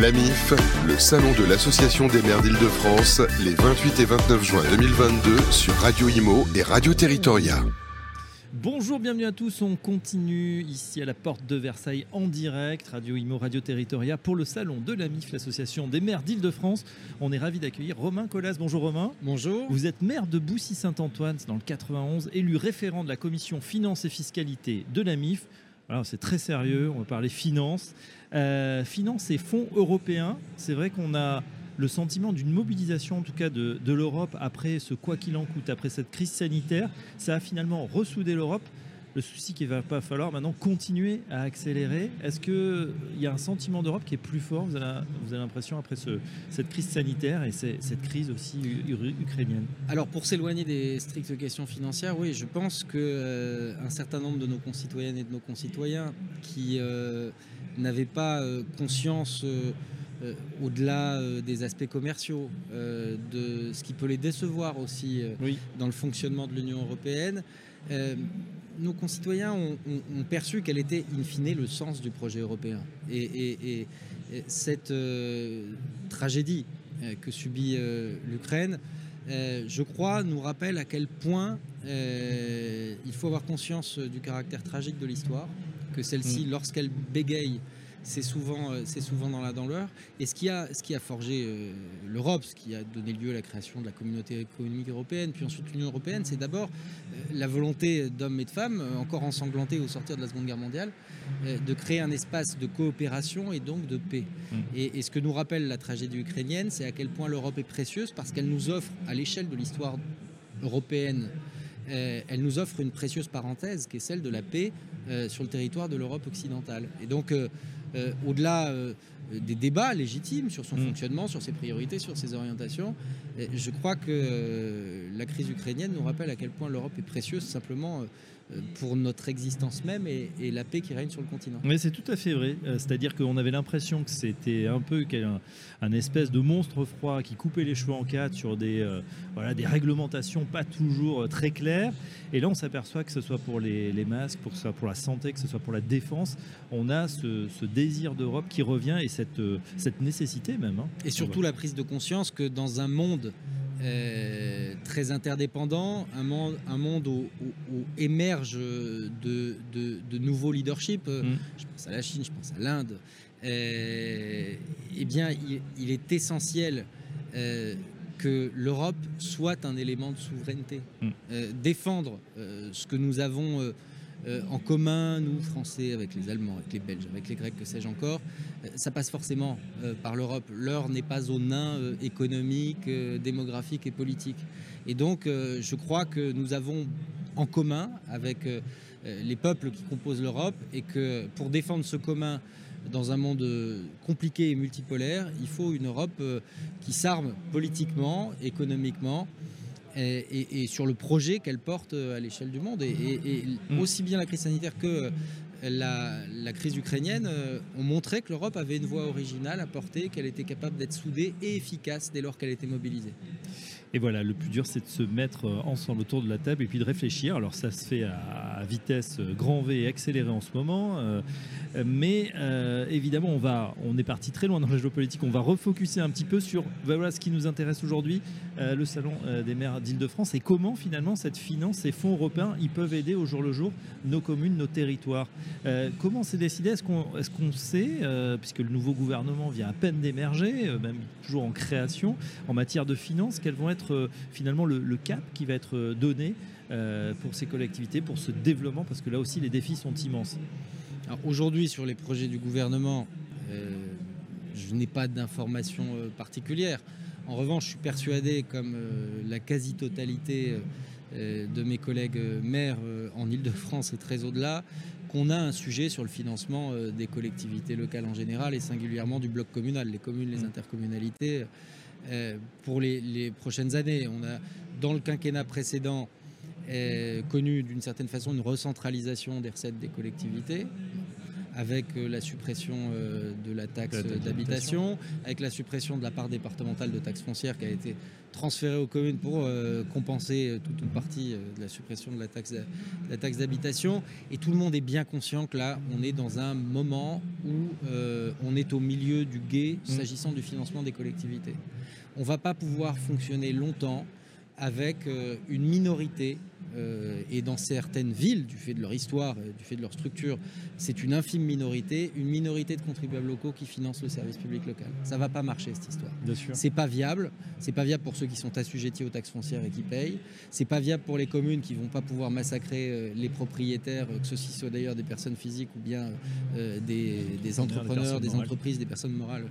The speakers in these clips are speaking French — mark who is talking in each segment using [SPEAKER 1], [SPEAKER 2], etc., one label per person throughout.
[SPEAKER 1] L'AMIF, le salon de l'Association des maires d'Île-de-France, les 28 et 29 juin 2022 sur Radio Imo et Radio Territoria.
[SPEAKER 2] Bonjour, bienvenue à tous. On continue ici à la porte de Versailles en direct, Radio Imo, Radio Territoria, pour le salon de l'AMIF, l'Association des maires d'Île-de-France. On est ravi d'accueillir Romain Collas. Bonjour Romain.
[SPEAKER 3] Bonjour.
[SPEAKER 2] Vous êtes maire de Boussy-Saint-Antoine, dans le 91, élu référent de la commission finances et fiscalité de l'AMIF. Alors c'est très sérieux, on va parler finances. Euh, finances et fonds européens, c'est vrai qu'on a le sentiment d'une mobilisation en tout cas de, de l'Europe après ce quoi qu'il en coûte, après cette crise sanitaire. Ça a finalement ressoudé l'Europe. Le souci qu'il va pas falloir maintenant continuer à accélérer. Est-ce qu'il y a un sentiment d'Europe qui est plus fort Vous avez, l'impression après ce, cette crise sanitaire et cette crise aussi ukrainienne?
[SPEAKER 3] Alors pour s'éloigner des strictes questions financières, oui, je pense que euh, un certain nombre de nos concitoyennes et de nos concitoyens qui euh, n'avaient pas euh, conscience euh, au-delà des aspects commerciaux de ce qui peut les décevoir aussi
[SPEAKER 2] Oui.
[SPEAKER 3] dans le fonctionnement de l'Union européenne, nos concitoyens ont, ont- ont perçu quel était in fine le sens du projet européen. Et, et- et- et cette euh, tragédie euh, que subit euh, l'Ukraine, je crois, nous rappelle à quel point il faut avoir conscience du caractère tragique de l'histoire, que celle-ci, lorsqu'elle bégaye, c'est souvent, euh, c'est souvent dans la dans l'heure. Et ce qui a, ce qui a forgé euh, l'Europe, ce qui a donné lieu à la création de la communauté économique européenne, puis ensuite l'Union européenne, c'est d'abord euh, la volonté d'hommes et de femmes, encore ensanglantée au sortir de la Seconde Guerre mondiale, de créer un espace de coopération et donc de paix.
[SPEAKER 2] Mm.
[SPEAKER 3] Et, et ce que nous rappelle la tragédie ukrainienne, c'est à quel point l'Europe est précieuse parce qu'elle nous offre, à l'échelle de l'histoire européenne, euh, elle nous offre une précieuse parenthèse qui est celle de la paix euh, sur le territoire de l'Europe occidentale. Et donc, euh, euh, au-delà euh, des débats légitimes sur son
[SPEAKER 2] Mm.
[SPEAKER 3] fonctionnement, sur ses priorités, sur ses orientations, euh, je crois que la crise ukrainienne nous rappelle à quel point l'Europe est précieuse simplement pour notre existence même et, et la paix qui règne sur le continent.
[SPEAKER 2] Oui, c'est tout à fait vrai. C'est-à-dire qu'on avait l'impression que c'était un peu un, espèce de monstre froid qui coupait les cheveux en quatre sur des, euh, voilà, des réglementations pas toujours très claires. Et là, on s'aperçoit que ce soit pour les, les masques, pour, que ce soit pour la santé, que ce soit pour la défense, on a ce, ce désir d'Europe qui revient et cette, euh, cette nécessité même. hein.
[SPEAKER 3] Et surtout la prise de conscience que dans un monde euh, très interdépendant, un monde, un monde où, où- où émergent de, de- de nouveaux leaderships, euh,
[SPEAKER 2] Mm.
[SPEAKER 3] je pense à la Chine, je pense à l'Inde, eh bien, il, il est essentiel euh, que l'Europe soit un élément de souveraineté.
[SPEAKER 2] Mm.
[SPEAKER 3] Euh, défendre euh, ce que nous avons euh, en commun, nous, Français, avec les Allemands, avec les Belges, avec les Grecs, que sais-je encore, ça passe forcément par l'Europe. L'heure n'est pas aux nains économiques, euh, démographiques et politiques. Et donc, je crois que nous avons en commun avec les peuples qui composent l'Europe et que pour défendre ce commun dans un monde euh, compliqué et multipolaire, il faut une Europe euh, qui s'arme politiquement, économiquement et, et- et sur le projet qu'elle porte euh, à l'échelle du monde. Et,
[SPEAKER 2] Mm.
[SPEAKER 3] aussi bien la crise sanitaire que la, la crise ukrainienne ont montré que l'Europe avait une voix originale à porter, qu'elle était capable d'être soudée et efficace dès lors qu'elle était mobilisée.
[SPEAKER 2] Et voilà, le plus dur, c'est de se mettre euh, ensemble autour de la table et puis de réfléchir. Alors ça se fait à, vitesse euh, grand V et accélérée en ce moment, euh, mais évidemment, on va, on est parti très loin dans la géopolitique. On va refocuser un petit peu sur voilà ce qui nous intéresse aujourd'hui, le salon des maires d'Île-de-France et comment finalement cette finance, ces fonds européens, ils peuvent aider au jour le jour nos communes, nos territoires. Comment c'est décidé? Est-ce qu'on est sait, puisque le nouveau gouvernement vient à peine d'émerger, même toujours en création, en matière de finances, quels vont être euh, finalement le, le cap qui va être euh, donné euh, pour ces collectivités, pour ce développement, parce que là aussi les défis sont immenses.
[SPEAKER 3] Alors, Aujourd'hui, sur les projets du gouvernement, euh, je n'ai pas d'informations euh, particulières. En revanche, je suis persuadé, comme euh, la quasi-totalité de mes collègues maires en Ile-de-France et très au-delà, qu'on a un sujet sur le financement des collectivités locales en général et singulièrement du bloc communal, les communes, les
[SPEAKER 2] Mm.
[SPEAKER 3] intercommunalités, pour les, les prochaines années. On a, dans le quinquennat précédent, euh, connu d'une certaine façon une recentralisation des recettes des collectivités. Avec euh, la suppression euh, de la taxe d'habitation, avec la suppression de la part départementale de taxe foncière qui a été transférée aux communes pour euh, compenser toute une partie de la suppression de la taxe d'habitation. Et tout le monde est bien conscient que là, on est dans un moment où on est au milieu du guet s'agissant du financement des collectivités. On ne va pas pouvoir fonctionner longtemps avec une minorité euh, et dans certaines villes, du fait de leur histoire, euh, du fait de leur structure, c'est une infime minorité, une minorité de contribuables locaux qui financent le service public local. Ça va pas marcher cette histoire.
[SPEAKER 2] Bien sûr.
[SPEAKER 3] C'est pas viable. C'est pas viable pour ceux qui sont assujettis aux taxes foncières et qui payent. C'est pas viable pour les communes qui vont pas pouvoir massacrer euh, les propriétaires, que ceux-ci soient d'ailleurs des personnes physiques ou bien des, des entrepreneurs, des entreprises, des personnes morales.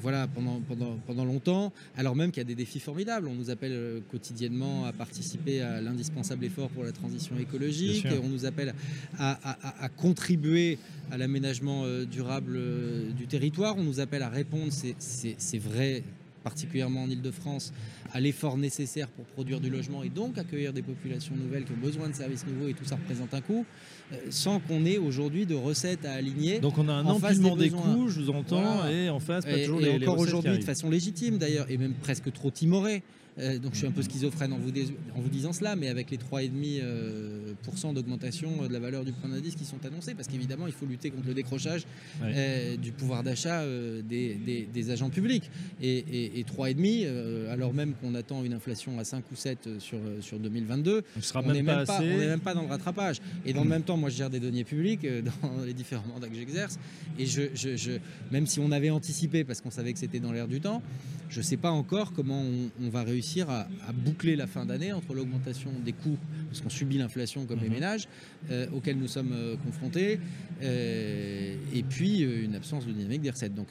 [SPEAKER 3] Voilà, pendant, pendant, pendant longtemps, alors même qu'il y a des défis formidables. On nous appelle quotidiennement à participer à l'indispensable effort pour la transition écologique. On nous appelle à, à- à- à contribuer à l'aménagement euh, durable euh, du territoire. On nous appelle à répondre, c'est- vrai, particulièrement en Ile-de-France, à l'effort nécessaire pour produire du logement et donc accueillir des populations nouvelles qui ont besoin de services nouveaux et tout ça représente un coût, euh, sans qu'on ait aujourd'hui de recettes à aligner.
[SPEAKER 2] Donc on a un empilement
[SPEAKER 3] des
[SPEAKER 2] coûts, je vous entends,
[SPEAKER 3] Voilà.
[SPEAKER 2] et en face, pas
[SPEAKER 3] Et,
[SPEAKER 2] toujours
[SPEAKER 3] et
[SPEAKER 2] les,
[SPEAKER 3] encore aujourd'hui de façon légitime d'ailleurs, et même presque trop timorée. Euh, donc je suis un peu schizophrène en vous, dés- en vous disant cela, mais avec les 3,5% euh, d'augmentation euh, de la valeur du point d'indice qui sont annoncés, parce qu'évidemment il faut lutter contre le décrochage
[SPEAKER 2] Ouais.
[SPEAKER 3] euh, du pouvoir d'achat euh, des, des- des agents publics. Et, et, et 3,5, euh, alors même qu'on attend une inflation à 5 ou 7 sur, euh, sur 2022,
[SPEAKER 2] On
[SPEAKER 3] n'est
[SPEAKER 2] même pas
[SPEAKER 3] même, même dans le rattrapage. Et dans le même temps, moi, je gère des deniers publics dans les différents mandats que j'exerce. Et je, je- je- même si on avait anticipé, parce qu'on savait que c'était dans l'air du temps, je ne sais pas encore comment on, on va réussir à, à boucler la fin d'année entre l'augmentation des coûts, parce qu'on subit l'inflation comme les
[SPEAKER 2] Mhm.
[SPEAKER 3] ménages, euh, auxquels nous sommes euh, confrontés, euh, et puis une absence de dynamique des recettes. Donc,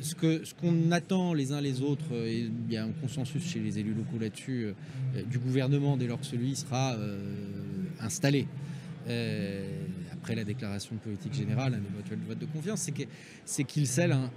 [SPEAKER 3] ce que ce qu'on attend les uns les autres, et il y a un consensus chez les élus locaux là-dessus, du gouvernement dès lors que celui sera installé. Euh, après la déclaration de politique générale, un éventuel vote de confiance, c'est que- c'est qu'il scelle un,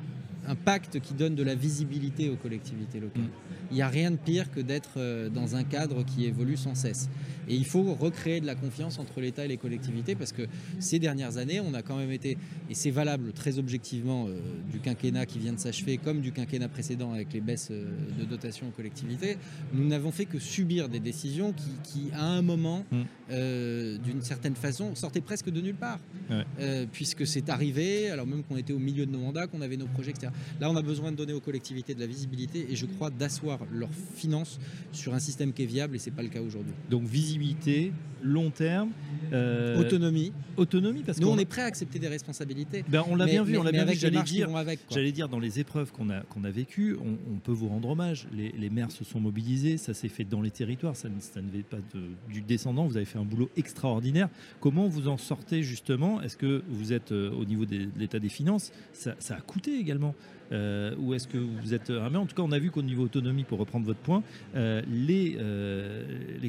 [SPEAKER 3] un pacte qui donne de la visibilité aux collectivités locales. Il n'y a rien de pire que d'être euh, dans un cadre qui évolue sans cesse. Et il faut recréer de la confiance entre l'État et les collectivités parce que ces dernières années, on a quand même été, et c'est valable très objectivement euh, du quinquennat qui vient de s'achever comme du quinquennat précédent avec les baisses euh, de dotation aux collectivités, nous n'avons fait que subir des décisions qui, qui, à un moment,
[SPEAKER 2] Mm.
[SPEAKER 3] euh, d'une certaine façon, sortaient presque de nulle part.
[SPEAKER 2] Ouais.
[SPEAKER 3] Euh, puisque c'est arrivé, alors même qu'on était au milieu de nos mandats, qu'on avait nos projets, etc. Là, on a besoin de donner aux collectivités de la visibilité et je crois d'asseoir leurs finances sur un système qui est viable et c'est pas le cas aujourd'hui.
[SPEAKER 2] Donc visibilité, long terme, euh,
[SPEAKER 3] Autonomie.
[SPEAKER 2] autonomie, parce
[SPEAKER 3] Nous,
[SPEAKER 2] qu'on
[SPEAKER 3] on est prêt à accepter des responsabilités.
[SPEAKER 2] ben, on l'a
[SPEAKER 3] mais-
[SPEAKER 2] bien vu,
[SPEAKER 3] mais-
[SPEAKER 2] on l'a
[SPEAKER 3] mais
[SPEAKER 2] bien vu, j'allais dire. J'allais dire, dans les épreuves qu'on a, qu'on a vécues, on, on peut vous rendre hommage. Les, les maires se sont mobilisés, ça s'est fait dans les territoires, ça, ne- ça ne fait pas de- du descendant, vous avez fait un boulot extraordinaire. Comment vous en sortez justement? Est-ce que vous êtes euh, au niveau des- de l'état des finances ça, ça a coûté également Euh, Ou est-ce que vous êtes armé En tout cas, on a vu qu'au niveau autonomie, pour reprendre votre point, euh, les,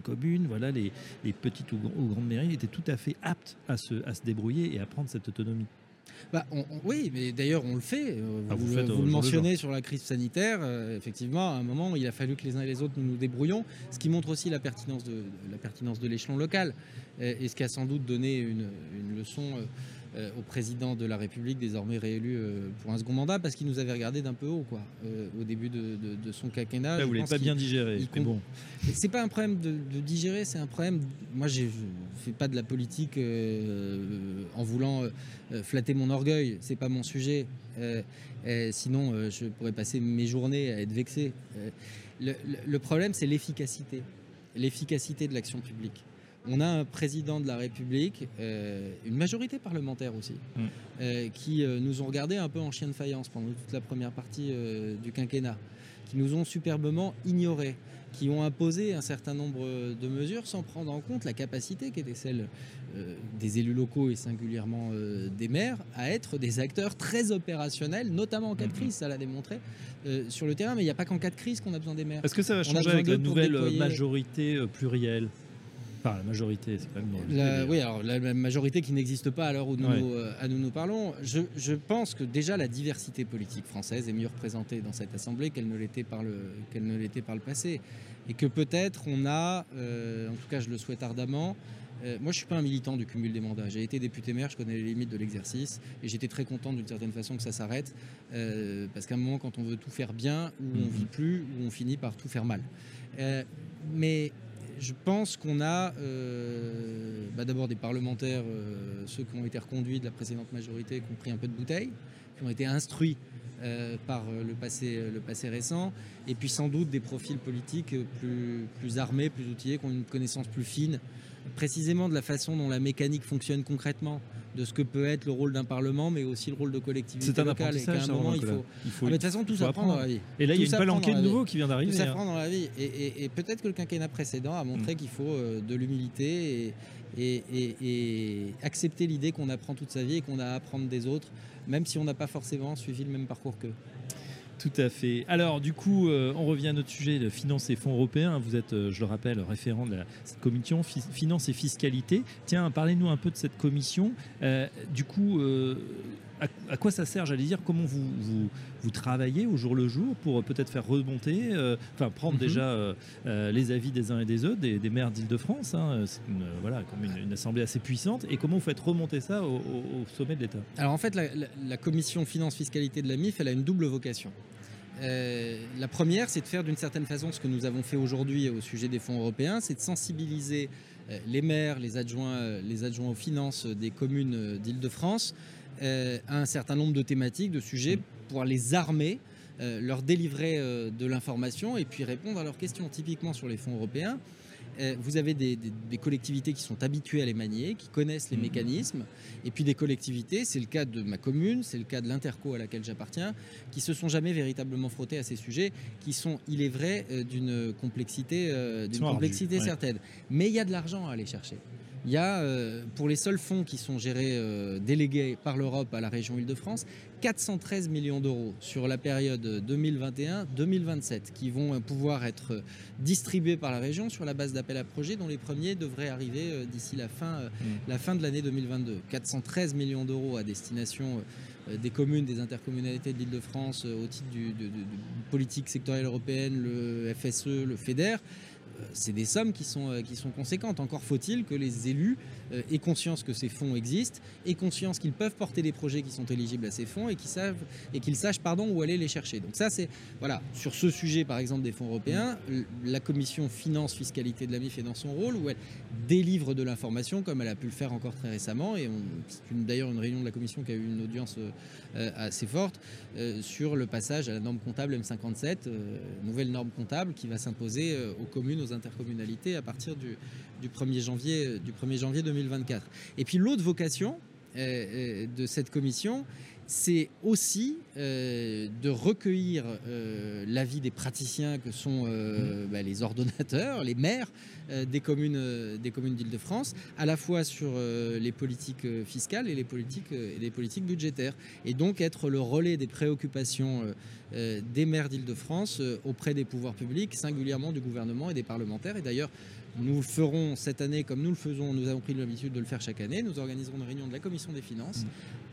[SPEAKER 2] les communes, voilà, les, les petites ou, gr- ou grandes mairies étaient tout à fait aptes à se, à se débrouiller et à prendre cette autonomie.
[SPEAKER 3] Bah, on- on- oui, mais d'ailleurs, on le fait. Euh,
[SPEAKER 2] Ah,
[SPEAKER 3] vous,
[SPEAKER 2] faites
[SPEAKER 3] le
[SPEAKER 2] le
[SPEAKER 3] mentionnez sur la crise sanitaire. euh, effectivement, à un moment, il a fallu que les uns et les autres nous nous débrouillons, ce qui montre aussi la pertinence de, la pertinence de l'échelon local euh, et ce qui a sans doute donné une, une leçon euh, euh, au président de la République, désormais réélu euh, pour un second mandat, parce qu'il nous avait regardé d'un peu haut quoi, euh, au début de, de- de son quinquennat.
[SPEAKER 2] Là, vous l'avez pas bien digéré.
[SPEAKER 3] comp-
[SPEAKER 2] bon.
[SPEAKER 3] c'est pas un problème de, de digérer, c'est un problème. Moi, je fais pas de la politique en voulant flatter mon orgueil. C'est pas mon sujet. Sinon, je pourrais passer mes journées à être vexé. Le, le- le problème, c'est l'efficacité, l'efficacité de l'action publique. On a un président de la République, euh, une majorité parlementaire aussi,
[SPEAKER 2] Mm.
[SPEAKER 3] euh, qui euh, nous ont regardé un peu en chien de faïence pendant toute la première partie du quinquennat, qui nous ont superbement ignorés, qui ont imposé un certain nombre de mesures sans prendre en compte la capacité qui était celle des élus locaux et singulièrement des maires à être des acteurs très opérationnels, notamment en cas de
[SPEAKER 2] Mhm.
[SPEAKER 3] crise, ça l'a démontré, sur le terrain. Mais il n'y a pas qu'en cas de crise qu'on a besoin des maires.
[SPEAKER 2] Est-ce que ça va changer avec la nouvelle
[SPEAKER 3] déployer-
[SPEAKER 2] majorité plurielle? La majorité, c'est quand même.
[SPEAKER 3] La, oui, alors la, la majorité qui n'existe pas à l'heure où nous,
[SPEAKER 2] Ouais.
[SPEAKER 3] euh, à nous nous parlons. Je, je pense que déjà la diversité politique française est mieux représentée dans cette assemblée qu'elle ne l'était par le qu'elle ne l'était par le passé, et que peut-être on a, euh, en tout cas je le souhaite ardemment, moi, je ne suis pas un militant du cumul des mandats. J'ai été député maire, je connais les limites de l'exercice et j'étais très content d'une certaine façon que ça s'arrête. parce qu'à un moment, quand on veut tout faire bien, ou on vit plus, ou on finit par tout faire mal. mais je pense qu'on a bah, d'abord des parlementaires, ceux qui ont été reconduits de la précédente majorité, qui ont pris un peu de bouteille, qui ont été instruits euh, par euh, le passé, euh, le passé récent, et puis sans doute des profils politiques plus armés, plus outillés, qui ont une connaissance plus fine, précisément de la façon dont la mécanique fonctionne concrètement, de ce que peut être le rôle d'un parlement, mais aussi le rôle de collectivité
[SPEAKER 2] C'est un
[SPEAKER 3] locale.
[SPEAKER 2] Et qu'à un moment, il faut.
[SPEAKER 3] Il faut ah, de toute façon, tout s'apprend dans la vie.
[SPEAKER 2] Et là, il y a une palanquée de nouveau qui vient d'arriver.
[SPEAKER 3] Tout s'apprend hein. dans la vie. Et, peut-être que le quinquennat précédent a montré mm. qu'il faut de l'humilité et, et accepter l'idée qu'on apprend toute sa vie et qu'on a à apprendre des autres même si on n'a pas forcément suivi le même parcours qu'eux.
[SPEAKER 2] Tout à fait. Alors, du coup, euh, on revient à notre sujet de finances et fonds européens. Vous êtes, euh, je le rappelle, référent de cette commission finance et fiscalité. Tiens, parlez-nous un peu de cette commission. Euh, du coup, à, quoi ça sert, j'allais dire Comment vous, vous, travaillez au jour le jour pour peut-être faire remonter, enfin, prendre mhm. déjà les avis des uns et des autres, des, maires d'Île-de-France hein, C'est une, voilà, comme une, assemblée assez puissante. Et comment vous faites remonter ça au, sommet de l'État?
[SPEAKER 3] Alors, en fait, la, la commission finance fiscalité de la MIF, elle a une double vocation. Euh, la première, c'est de faire d'une certaine façon ce que nous avons fait aujourd'hui au sujet des fonds européens, c'est de sensibiliser euh, les maires, les adjoints, euh, les adjoints aux finances des communes d'Île-de-France à un certain nombre de thématiques, de sujets, pour les armer leur délivrer de l'information et puis répondre à leurs questions. Typiquement sur les fonds européens, euh, vous avez des, collectivités qui sont habituées à les manier, qui connaissent les mhm. mécanismes, et puis des collectivités, c'est le cas de ma commune, c'est le cas de l'interco à laquelle j'appartiens, qui se sont jamais véritablement frottées à ces sujets, qui sont, il est vrai, euh, d'une complexité, euh, d'une complexité certaine. Mais il y a de l'argent à aller chercher. Il y a, pour les seuls fonds qui sont gérés, délégués par l'Europe à la région Île-de-France, 413 millions d'euros sur la période 2021-2027 qui vont pouvoir être distribués par la région sur la base d'appels à projets dont les premiers devraient arriver euh, d'ici la fin, euh, mmh. la fin de l'année 2022. 413 millions d'euros à destination euh, des communes, des intercommunalités de l'Île-de-France au titre du, de, politique sectorielle européenne, le FSE, le FEDER c'est des sommes qui sont, qui sont conséquentes. Encore faut-il que les élus euh, aient conscience que ces fonds existent, aient conscience qu'ils peuvent porter des projets qui sont éligibles à ces fonds et qu'ils savent et qu'ils sachent pardon où aller les chercher. Donc ça c'est voilà sur ce sujet par exemple des fonds européens, la commission finance fiscalité de la MIF est dans son rôle où elle délivre de l'information comme elle a pu le faire encore très récemment et c'est d'ailleurs une réunion de la commission qui a eu une audience euh, assez forte euh, sur le passage à la norme comptable M57, nouvelle norme comptable qui va s'imposer aux communes, aux intercommunalités à partir du, du 1er janvier, du 1er janvier 2024. Et puis l'autre vocation euh, euh, de cette commission, c'est aussi euh, de recueillir l'avis des praticiens que sont bah, les ordonnateurs, les maires des communes des communes d'Île-de-France, à la fois sur les politiques fiscales et les politiques, et les politiques budgétaires. Et donc être le relais des préoccupations des maires d'Île-de-France auprès des pouvoirs publics, singulièrement du gouvernement et des parlementaires. Et d'ailleurs, nous ferons cette année comme nous le faisons, nous avons pris l'habitude de le faire chaque année. Nous organiserons une réunion de la commission des finances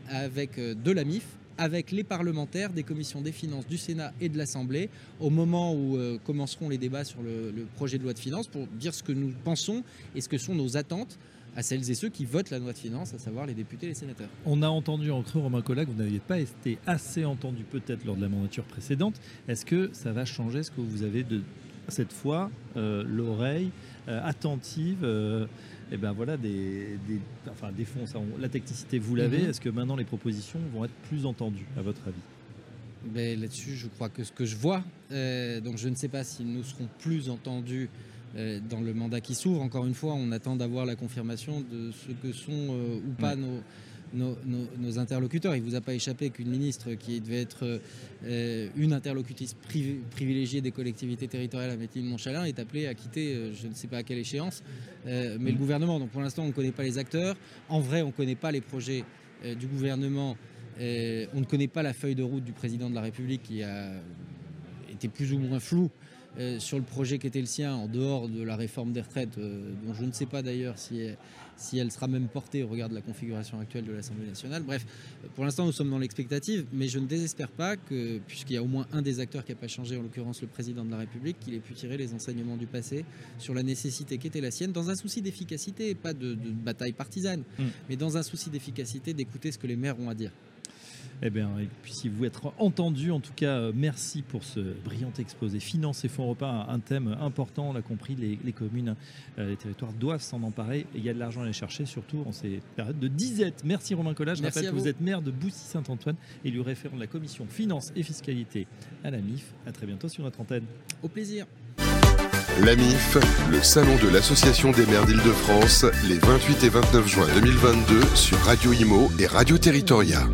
[SPEAKER 3] avec euh, de la MIF, avec les parlementaires des commissions des finances du Sénat et de l'Assemblée au moment où euh, commenceront les débats sur le, projet de loi de finances pour dire ce que nous pensons et ce que sont nos attentes à celles et ceux qui votent la loi de finances, à savoir les députés et les sénateurs.
[SPEAKER 2] On a entendu en creux, Romain Collat, que vous n'aviez pas été assez entendu peut-être lors de la mandature précédente. Est-ce que ça va changer ce que vous avez de cette fois euh, l'oreille attentive. Euh, et ben voilà des, enfin des fonds. la technicité, vous l'avez. Mhm. Est-ce que maintenant les propositions vont être plus entendues, à votre avis?
[SPEAKER 3] Ben, Là-dessus, je crois que ce que je vois, donc je ne sais pas si nous serons plus entendus dans le mandat qui s'ouvre. Encore une fois, on attend d'avoir la confirmation de ce que sont ou pas nos, nos, interlocuteurs. Il ne vous a pas échappé qu'une ministre qui devait être euh, une interlocutrice privilégiée des collectivités territoriales, Mathilde Monchalin, est appelée à quitter, euh, je ne sais pas à quelle échéance, euh, mais le gouvernement. Donc pour l'instant, on ne connaît pas les acteurs. En vrai, on ne connaît pas les projets du gouvernement. on ne connaît pas la feuille de route du président de la République qui a été plus ou moins floue euh, sur le projet qui était le sien, en dehors de la réforme des retraites, euh, dont je ne sais pas d'ailleurs si, elle- si elle sera même portée au regard de la configuration actuelle de l'Assemblée nationale. Bref, pour l'instant, nous sommes dans l'expectative, mais je ne désespère pas que, puisqu'il y a au moins un des acteurs qui n'a pas changé, en l'occurrence le président de la République, qu'il ait pu tirer les enseignements du passé sur la nécessité qui était la sienne, dans un souci d'efficacité, pas de, de bataille partisane,
[SPEAKER 2] Mm.
[SPEAKER 3] mais dans un souci d'efficacité, d'écouter ce que les maires ont à dire.
[SPEAKER 2] Eh bien, et puis si vous être entendu, en tout cas, euh, merci pour ce brillant exposé. Finance et fonds repas, un thème important, on l'a compris, les, les communes, euh, les territoires doivent s'en emparer. Et il y a de l'argent à aller chercher, surtout en ces périodes de disette. Merci Romain Collat. Je
[SPEAKER 3] Merci
[SPEAKER 2] rappelle
[SPEAKER 3] à
[SPEAKER 2] que vous
[SPEAKER 3] vous.
[SPEAKER 2] êtes maire de Boussy-Saint-Antoine, élu référent de la commission finance et fiscalité à la MIF. À très bientôt sur notre antenne.
[SPEAKER 3] Au plaisir.
[SPEAKER 1] La MIF, le salon de l'Association des maires d'Île-de-France, les 28 et 29 juin 2022 sur Radio Imo et Radio Territoria.